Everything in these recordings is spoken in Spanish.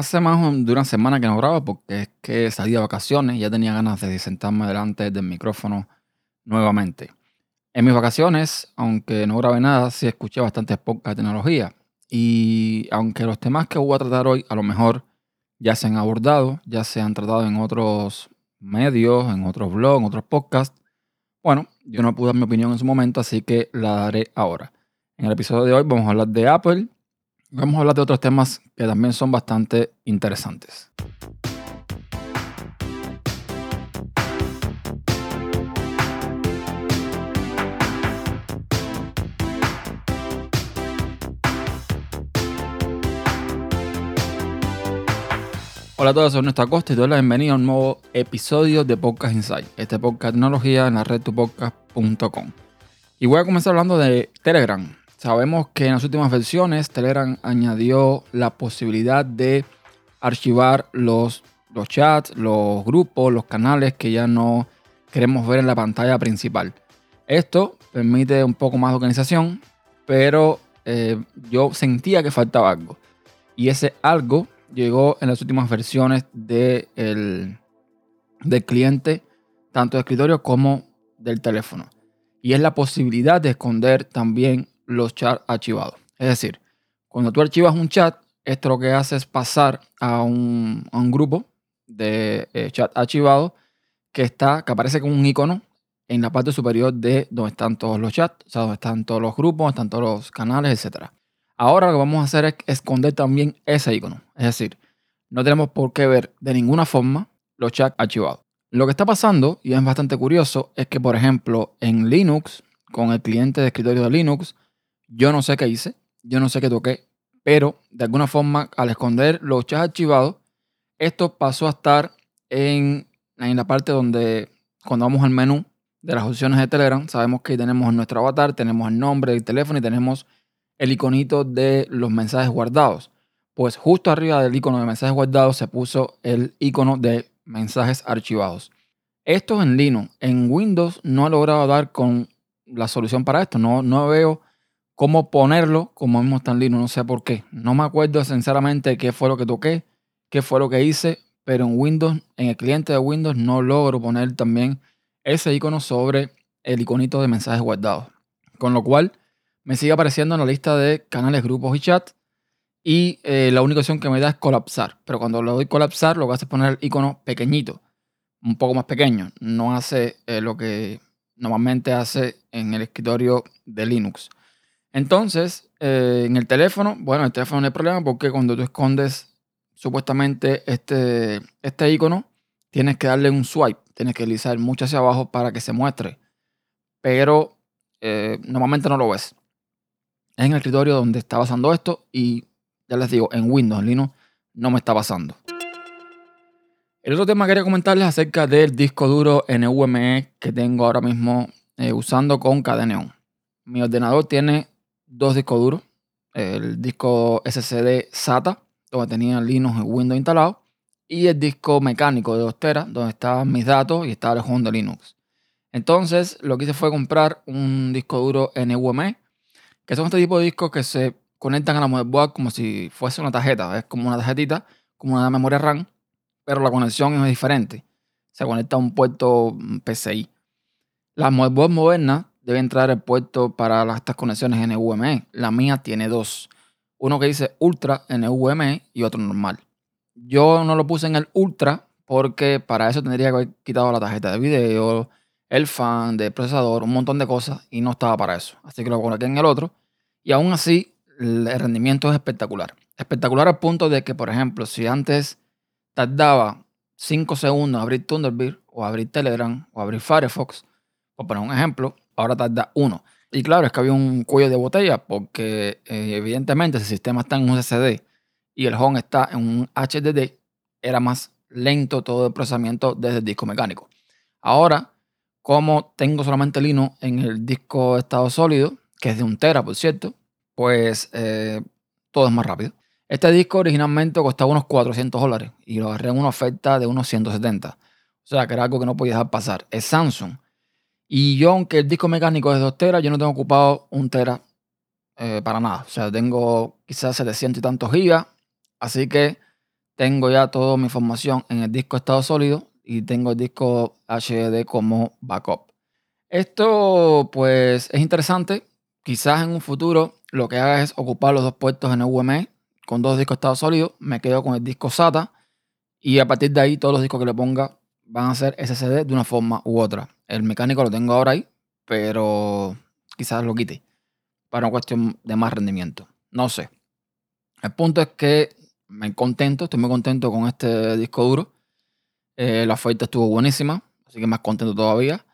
Hace más de una semana que no grabo porque es que salí de vacaciones y ya tenía ganas de sentarme delante del micrófono nuevamente. En mis vacaciones, aunque no grabé nada, sí escuché bastantes podcasts de tecnología. Y aunque los temas que voy a tratar hoy a lo mejor ya se han abordado, ya se han tratado en otros medios, en otros blogs, en otros podcasts, bueno, yo no pude dar mi opinión en su momento, así que la daré ahora. En el episodio de hoy vamos a hablar de Apple, vamos a hablar de otros temas que también son bastante interesantes. Hola a todos, soy Néstor Acosta y doy la bienvenida a un nuevo episodio de Podcast Insight, este podcast de tecnología en la red tupodcast.com. Y voy a comenzar hablando de Telegram. Sabemos que en las últimas versiones Telegram añadió la posibilidad de archivar los, los chats, los grupos, los canales que ya no queremos ver en la pantalla principal. Esto permite un poco más de organización, pero eh, yo sentía que faltaba algo. Y ese algo llegó en las últimas versiones del cliente, tanto de escritorio como del teléfono. Y es la posibilidad de esconder también los chats archivados. Es decir, cuando tú archivas un chat, esto lo que hace es pasar a un, grupo de eh, chat archivado que está, que aparece con un icono en la parte superior de donde están todos los chats, o sea, donde están todos los grupos, donde están todos los canales, etc. Ahora lo que vamos a hacer es esconder también ese icono. Es decir, no tenemos por qué ver de ninguna forma los chats archivados. Lo que está pasando, y es bastante curioso, es que, por ejemplo, en Linux, con el cliente de escritorio de Linux, yo no sé qué hice, yo no sé qué toqué, pero de alguna forma al esconder los chats archivados, esto pasó a estar en, en la parte donde cuando vamos al menú de las opciones de Telegram, sabemos que tenemos nuestro avatar, tenemos el nombre del teléfono y tenemos el iconito de los mensajes guardados. Pues justo arriba del icono de mensajes guardados se puso el icono de mensajes archivados. Esto es en Linux. En Windows no he logrado dar con la solución para esto. No, no veo cómo ponerlo como mismo Linux, no sé por qué. No me acuerdo sinceramente qué fue lo que toqué, qué fue lo que hice, pero en Windows, en el cliente de Windows, no logro poner también ese icono sobre el iconito de mensajes guardados. Con lo cual, me sigue apareciendo en la lista de canales, grupos y chat. Y eh, la única opción que me da es colapsar. Pero cuando le doy colapsar, lo que hace es poner el icono pequeñito, un poco más pequeño. No hace eh, lo que normalmente hace en el escritorio de Linux. Entonces, eh, en el teléfono, bueno, el teléfono no hay problema porque cuando tú escondes supuestamente este, este icono, tienes que darle un swipe, tienes que deslizar mucho hacia abajo para que se muestre. Pero eh, normalmente no lo ves. Es en el escritorio donde está pasando esto y ya les digo, en Windows, en Linux, no me está pasando. El otro tema que quería comentarles acerca del disco duro NVMe que tengo ahora mismo eh, usando con Cadeneon. Mi ordenador tiene dos discos duros. El disco SSD SATA, donde tenía Linux y Windows instalado. Y el disco mecánico de 2 teras, donde estaban mis datos y estaba el home de Linux. Entonces, lo que hice fue comprar un disco duro NVMe, que son este tipo de discos que se conectan a la motherboard como si fuese una tarjeta. Es como una tarjetita, como una memoria RAM, pero la conexión es diferente. Se conecta a un puerto PCI. Las motherboards modernas debe entrar el puerto para estas conexiones NVMe. La mía tiene dos. Uno que dice Ultra NVMe y otro normal. Yo no lo puse en el Ultra porque para eso tendría que haber quitado la tarjeta de video, el fan del procesador, un montón de cosas y no estaba para eso. Así que lo coloqué en el otro y aún así el rendimiento es espectacular. Espectacular al punto de que, por ejemplo, si antes tardaba 5 segundos abrir Thunderbird o abrir Telegram o abrir Firefox, por poner un ejemplo, ahora tarda uno. Y claro, es que había un cuello de botella porque eh, evidentemente si el sistema está en un SSD y el home está en un HDD, era más lento todo el procesamiento desde el disco mecánico. Ahora, como tengo solamente Linux en el disco estado sólido, que es de un tera, por cierto, pues eh, todo es más rápido. Este disco originalmente costaba unos 400 dólares y lo agarré en una oferta de unos 170. O sea, que era algo que no podía dejar pasar. Es Samsung. Y yo, aunque el disco mecánico es de 2 teras, yo no tengo ocupado un tera eh, para nada. O sea, tengo quizás 700 y tantos gigas. Así que tengo ya toda mi información en el disco estado sólido y tengo el disco HDD como backup. Esto pues es interesante. Quizás en un futuro lo que haga es ocupar los dos puertos en el UME con dos discos estado sólido. Me quedo con el disco SATA y a partir de ahí todos los discos que le ponga van a ser SSD de una forma u otra. El mecánico lo tengo ahora ahí, pero quizás lo quite para una cuestión de más rendimiento. No sé. El punto es que me contento, estoy muy contento con este disco duro. Eh, la oferta estuvo buenísima, así que más contento todavía.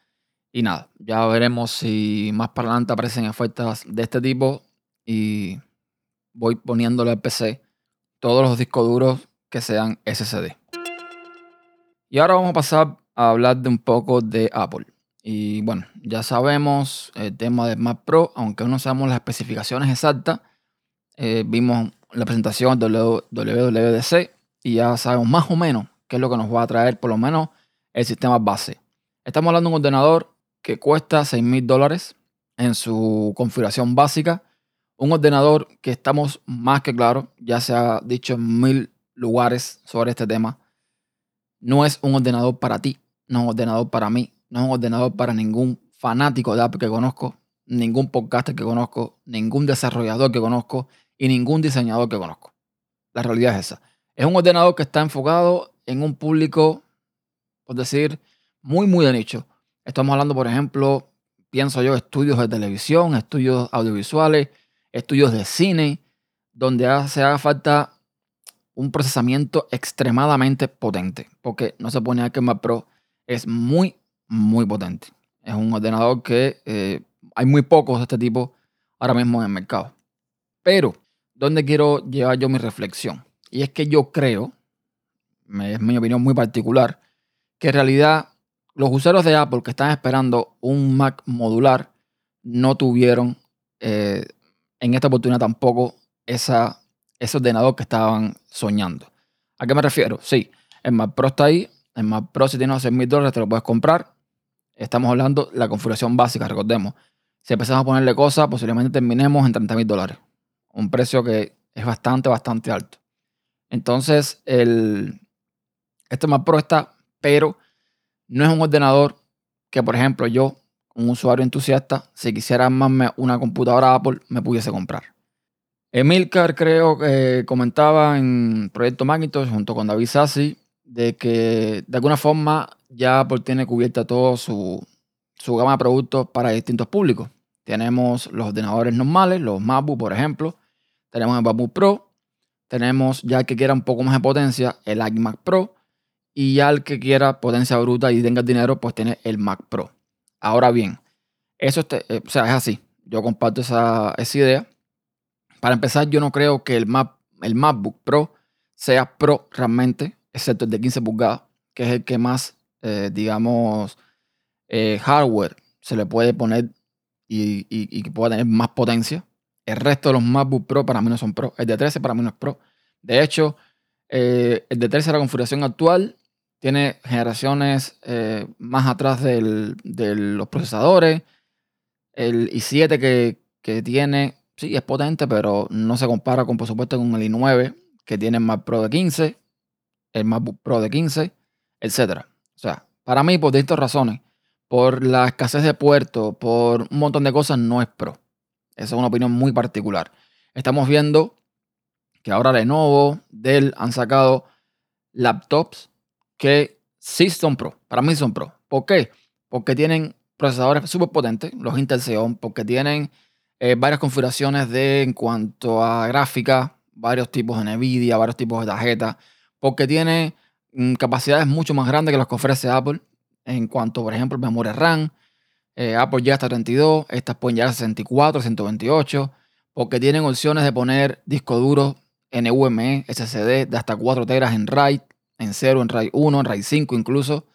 Y nada, ya veremos si más para adelante aparecen ofertas de este tipo y voy poniéndole al PC todos los discos duros que sean SSD. Y ahora vamos a pasar a hablar de un poco de Apple. Y bueno, ya sabemos el tema de Mac Pro, aunque no sabemos las especificaciones exactas. Eh, vimos la presentación de WWDC y ya sabemos más o menos qué es lo que nos va a traer, por lo menos el sistema base. Estamos hablando de un ordenador que cuesta 6 mil dólares en su configuración básica. Un ordenador que estamos más que claro, ya se ha dicho en mil lugares sobre este tema. No es un ordenador para ti, no es un ordenador para mí, no es un ordenador para ningún fanático de Apple que conozco, ningún podcaster que conozco, ningún desarrollador que conozco y ningún diseñador que conozco. La realidad es esa. Es un ordenador que está enfocado en un público, por decir, muy, muy de nicho. Estamos hablando, por ejemplo, pienso yo, estudios de televisión, estudios audiovisuales, estudios de cine, donde se haga falta un procesamiento extremadamente potente. Porque no se pone que el Mac Pro es muy, muy potente. Es un ordenador que eh, hay muy pocos de este tipo ahora mismo en el mercado. Pero, ¿dónde quiero llevar yo mi reflexión? Y es que yo creo, es mi opinión muy particular, que en realidad los usuarios de Apple que están esperando un Mac modular no tuvieron eh, en esta oportunidad tampoco esa, ese ordenador que estaban soñando. ¿A qué me refiero? Sí, el Mac Pro está ahí. El Mac Pro si tienes 6 mil dólares te lo puedes comprar. Estamos hablando de la configuración básica, recordemos. Si empezamos a ponerle cosas, posiblemente terminemos en 30 mil dólares. Un precio que es bastante, bastante alto. Entonces, el, este Mac Pro está, pero no es un ordenador que, por ejemplo, yo, un usuario entusiasta, si quisiera armarme una computadora Apple, me pudiese comprar. Emilcar creo que comentaba en Proyecto Macintosh junto con David Sassi de que de alguna forma ya tiene cubierta todo su, su gama de productos para distintos públicos. Tenemos los ordenadores normales, los MacBook por ejemplo, tenemos el MacBook Pro, tenemos ya el que quiera un poco más de potencia, el iMac Pro, y ya el que quiera potencia bruta y tenga dinero, pues tiene el Mac Pro. Ahora bien, eso eh, o sea, es así. Yo comparto esa, idea. Para empezar, yo no creo que el, Mac, el MacBook Pro sea Pro realmente, excepto el de 15 pulgadas, que es el que más, eh, digamos, eh, hardware se le puede poner y, que pueda tener más potencia. El resto de los MacBook Pro para mí no son Pro. El de 13 para mí no es Pro. De hecho, el de 13 la configuración actual tiene generaciones eh, más atrás de los procesadores. El i7 que, tiene, sí, es potente, pero no se compara con, por supuesto, con el i9 que tiene el Mac Pro de 15, el MacBook Pro de 15, etc. O sea, para mí, por distintas razones, por la escasez de puertos, por un montón de cosas, no es Pro. Esa es una opinión muy particular. Estamos viendo que ahora Lenovo, Dell han sacado laptops que sí son pro. Para mí son pro. ¿Por qué? Porque tienen procesadores súper potentes, los Intel Xeon, porque tienen eh, varias configuraciones de en cuanto a gráfica, varios tipos de Nvidia, varios tipos de tarjetas, porque tiene mm, capacidades mucho más grandes que las que ofrece Apple en cuanto, por ejemplo, memoria RAM. Eh, Apple ya está 32, estas pueden llegar a 64, 128, porque tienen opciones de poner disco duro NVMe, SSD de hasta 4 teras en RAID, en 0, en RAID 1, en RAID 5 incluso.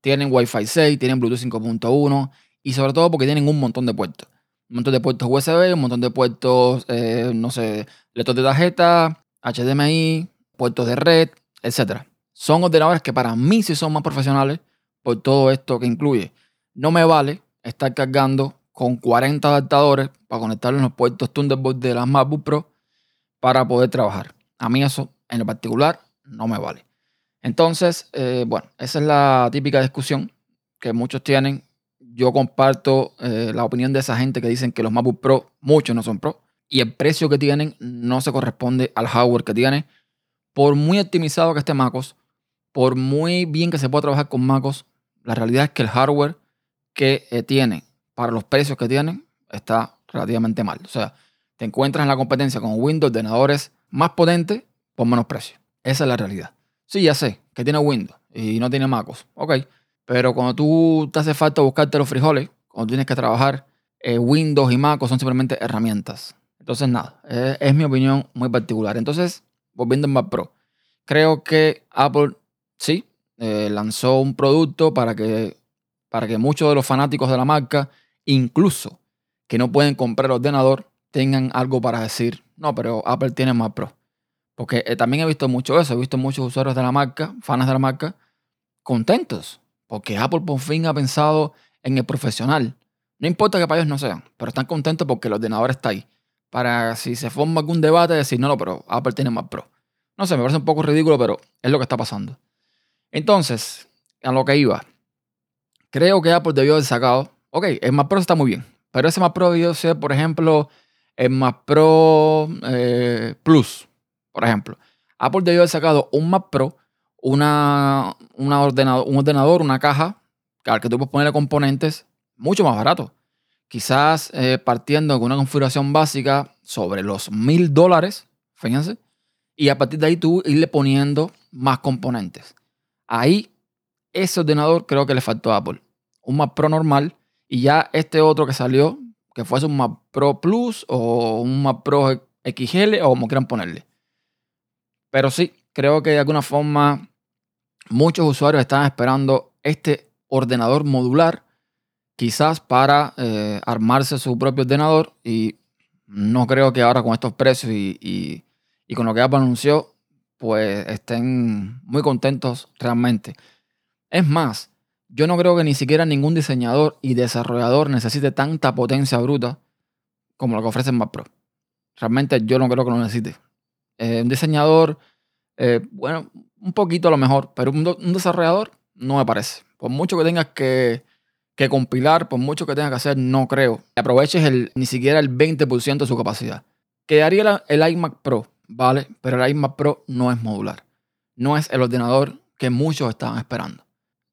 Tienen Wi-Fi 6, tienen Bluetooth 5.1 y sobre todo porque tienen un montón de puertos. Un montón de puertos USB, un montón de puertos, eh, no sé, lector de tarjeta, HDMI, puertos de red, etc. Son ordenadores que para mí sí son más profesionales por todo esto que incluye. No me vale estar cargando con 40 adaptadores para conectarlos en los puertos Thunderbolt de las MacBook Pro para poder trabajar. A mí eso en lo particular no me vale. Entonces, eh, bueno, esa es la típica discusión que muchos tienen. Yo comparto eh, la opinión de esa gente que dicen que los MacBook Pro, muchos no son Pro, y el precio que tienen no se corresponde al hardware que tiene. Por muy optimizado que esté MacOS, por muy bien que se pueda trabajar con MacOS, la realidad es que el hardware que eh, tiene para los precios que tienen está relativamente mal. O sea, te encuentras en la competencia con Windows, ordenadores más potentes por menos precio. Esa es la realidad. Sí, ya sé que tiene Windows y no tiene MacOS. Ok. Pero cuando tú te hace falta buscarte los frijoles, cuando tienes que trabajar, eh, Windows y MacOS son simplemente herramientas. Entonces, nada, es, mi opinión muy particular. Entonces, volviendo a Mac Pro, creo que Apple sí eh, lanzó un producto para que, para que muchos de los fanáticos de la marca, incluso que no pueden comprar ordenador, tengan algo para decir. No, pero Apple tiene Mac Pro. Porque eh, también he visto mucho eso, he visto muchos usuarios de la marca, fans de la marca, contentos. Porque Apple por fin ha pensado en el profesional. No importa que para ellos no sean, pero están contentos porque el ordenador está ahí. Para si se forma algún debate, decir, no, no, pero Apple tiene más Pro. No sé, me parece un poco ridículo, pero es lo que está pasando. Entonces, a lo que iba. Creo que Apple debió haber sacado. Ok, el Mac Pro está muy bien. Pero ese Mac Pro debió ser, por ejemplo, el Mac Pro eh, Plus por ejemplo, Apple debió haber sacado un Mac Pro, una, una ordenador, un ordenador, una caja, al que tú puedes ponerle componentes mucho más barato. Quizás eh, partiendo con una configuración básica sobre los mil dólares, fíjense, y a partir de ahí tú irle poniendo más componentes. Ahí, ese ordenador creo que le faltó a Apple. Un Mac Pro normal y ya este otro que salió, que fuese un Mac Pro Plus o un Mac Pro XL o como quieran ponerle. Pero sí, creo que de alguna forma muchos usuarios están esperando este ordenador modular, quizás para eh, armarse su propio ordenador y no creo que ahora con estos precios y, con lo que Apple anunció, pues estén muy contentos realmente. Es más, yo no creo que ni siquiera ningún diseñador y desarrollador necesite tanta potencia bruta como lo que ofrece Mac Pro. Realmente yo no creo que lo necesite. Eh, un diseñador, eh, bueno, un poquito a lo mejor, pero un, desarrollador no me parece. Por mucho que tengas que, compilar, por mucho que tengas que hacer, no creo. Que aproveches el, ni siquiera el 20% de su capacidad. Quedaría el, el iMac Pro, ¿vale? Pero el iMac Pro no es modular. No es el ordenador que muchos estaban esperando.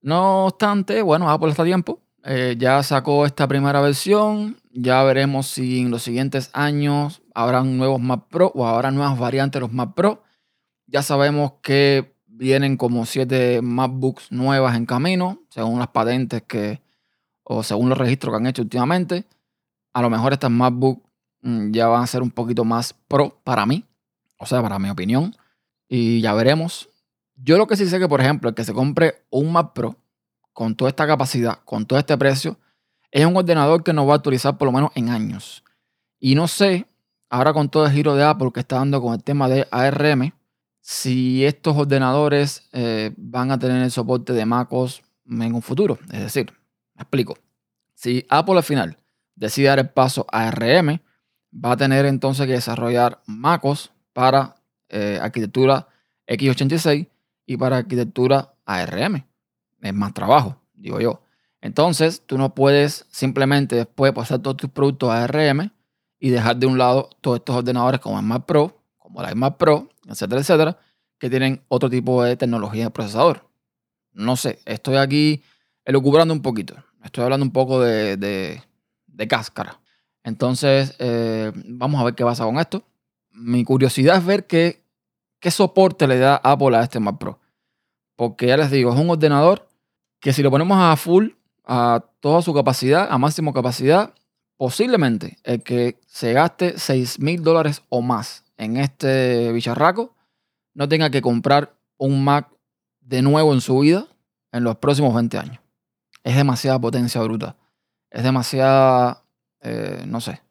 No obstante, bueno, Apple está a tiempo. Eh, ya sacó esta primera versión. Ya veremos si en los siguientes años habrán nuevos Mac Pro o habrá nuevas variantes de los Mac Pro. Ya sabemos que vienen como siete MacBooks nuevas en camino, según las patentes que, o según los registros que han hecho últimamente. A lo mejor estas MacBooks mm, ya van a ser un poquito más pro para mí, o sea, para mi opinión. Y ya veremos. Yo lo que sí sé que, por ejemplo, el que se compre un Mac Pro con toda esta capacidad, con todo este precio, es un ordenador que nos va a actualizar por lo menos en años. Y no sé ahora con todo el giro de Apple que está dando con el tema de ARM, si estos ordenadores eh, van a tener el soporte de MacOS en un futuro. Es decir, me explico. Si Apple al final decide dar el paso a ARM, va a tener entonces que desarrollar MacOS para eh, arquitectura x86 y para arquitectura ARM. Es más trabajo, digo yo. Entonces, tú no puedes simplemente después pasar todos tus productos a ARM y dejar de un lado todos estos ordenadores como el Mac Pro, como la iMac Pro, etcétera, etcétera, que tienen otro tipo de tecnología de procesador. No sé, estoy aquí elucubrando un poquito. Estoy hablando un poco de, de, cáscara. Entonces, eh, vamos a ver qué pasa con esto. Mi curiosidad es ver qué, qué soporte le da Apple a este Mac Pro. Porque ya les digo, es un ordenador que si lo ponemos a full, a toda su capacidad, a máximo capacidad, posiblemente el que se gaste 6 mil dólares o más en este bicharraco no tenga que comprar un Mac de nuevo en su vida en los próximos 20 años. Es demasiada potencia bruta. Es demasiada, eh, no sé,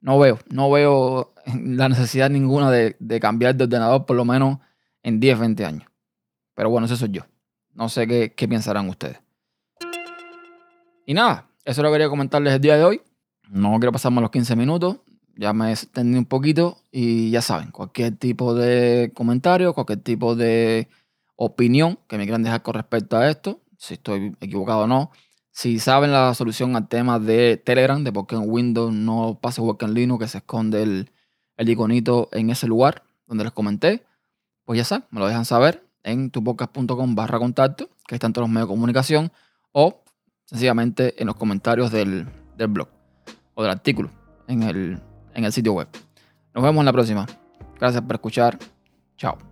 no veo, no veo la necesidad ninguna de, cambiar de ordenador por lo menos en 10, 20 años. Pero bueno, eso soy yo. No sé qué, qué pensarán ustedes. Y nada, eso lo quería comentarles el día de hoy. No quiero pasarme los 15 minutos. ya me extendí un poquito y ya saben, cualquier tipo de comentario, cualquier tipo de opinión que me quieran dejar con respecto a esto, si estoy equivocado o no, si saben la solución al tema de Telegram, de por qué en Windows no pasa igual que en Linux, que se esconde el, iconito en ese lugar donde les comenté, pues ya saben, me lo dejan saber en tupodcast.com barra contacto, que están todos los medios de comunicación, o sencillamente en los comentarios del blog o del artículo en el, en el sitio web. Nos vemos en la próxima. Gracias por escuchar. Chao.